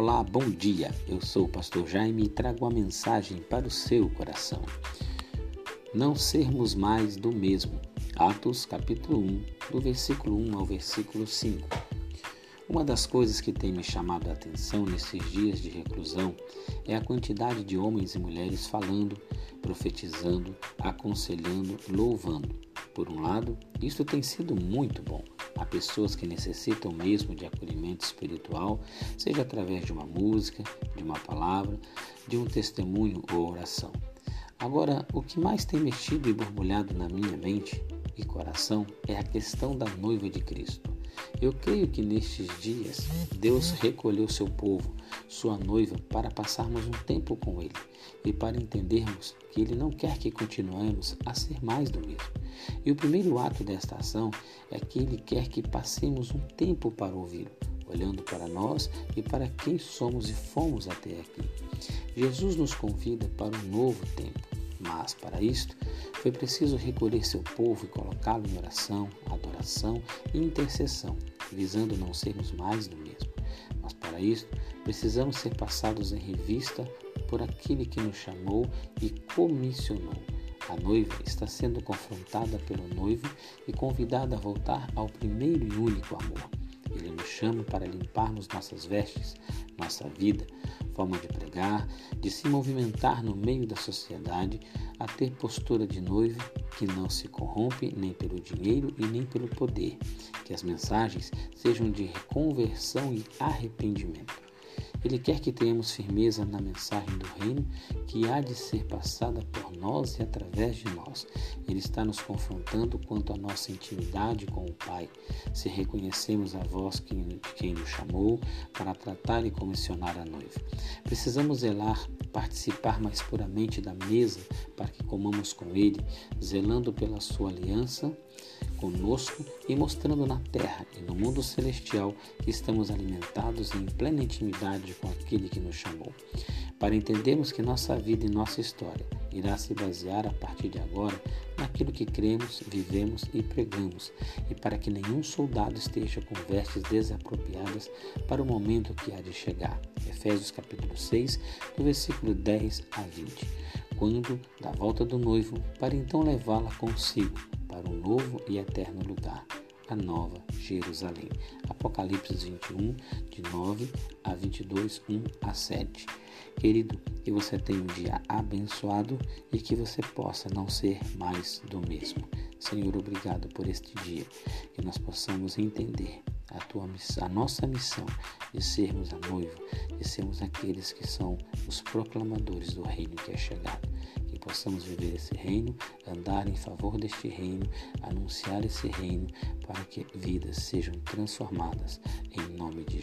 Olá, bom dia. Eu sou o pastor Jaime e trago uma mensagem para o seu coração. Não sermos mais do mesmo. Atos, capítulo 1, do versículo 1 ao versículo 5. Uma das coisas que tem me chamado a atenção nesses dias de reclusão é a quantidade de homens e mulheres falando, profetizando, aconselhando, louvando. Por um lado, isso tem sido muito bom. Há pessoas que necessitam mesmo de acolhimento espiritual, seja através de uma música, de uma palavra, de um testemunho ou oração. Agora, o que mais tem mexido e borbulhado na minha mente e coração é a questão da noiva de Cristo. Eu creio que nestes dias Deus recolheu seu povo, sua noiva, para passarmos um tempo com Ele e para entendermos que Ele não quer que continuemos a ser mais do mesmo. E o primeiro ato desta ação é que Ele quer que passemos um tempo para ouvi-lo, olhando para nós e para quem somos e fomos até aqui. Jesus nos convida para um novo tempo, mas para isto foi preciso recolher seu povo e colocá-lo em oração, adoração e intercessão, visando não sermos mais do mesmo. Mas para isso, precisamos ser passados em revista por aquele que nos chamou e comissionou. A noiva está sendo confrontada pelo noivo e convidada a voltar ao primeiro e único amor. Ele nos chama para limparmos nossas vestes, nossa vida, forma de pregar, de se movimentar no meio da sociedade, a ter postura de noivo que não se corrompe nem pelo dinheiro e nem pelo poder, que as mensagens sejam de conversão e arrependimento. Ele quer que tenhamos firmeza na mensagem do reino que há de ser passada por nós e através de nós. Ele está nos confrontando quanto à nossa intimidade com o Pai, se reconhecemos a voz que, quem nos chamou para tratar e comissionar a noiva. Precisamos zelar, participar mais puramente da mesa para que comamos com Ele, zelando pela sua aliança conosco e mostrando na terra e no mundo celestial que estamos alimentados em plena intimidade com aquele que nos chamou. Para entendermos que nossa vida e nossa história irá se basear a partir de agora naquilo que cremos, vivemos e pregamos, e para que nenhum soldado esteja com vestes desapropriadas para o momento que há de chegar. Efésios capítulo 6, do versículo 10 a 20. Quando da volta do noivo, para então levá-la consigo para um novo e eterno lugar, a nova Jerusalém. Apocalipse 21, de 9 a 22, 1 a 7. Querido, que você tenha um dia abençoado e que você possa não ser mais do mesmo. Senhor, obrigado por este dia, que nós possamos entender a, tua, a nossa missão de sermos a noiva, de sermos aqueles que são os proclamadores do reino que é chegado possamos viver esse reino, andar em favor deste reino, anunciar esse reino, para que vidas sejam transformadas em nome de.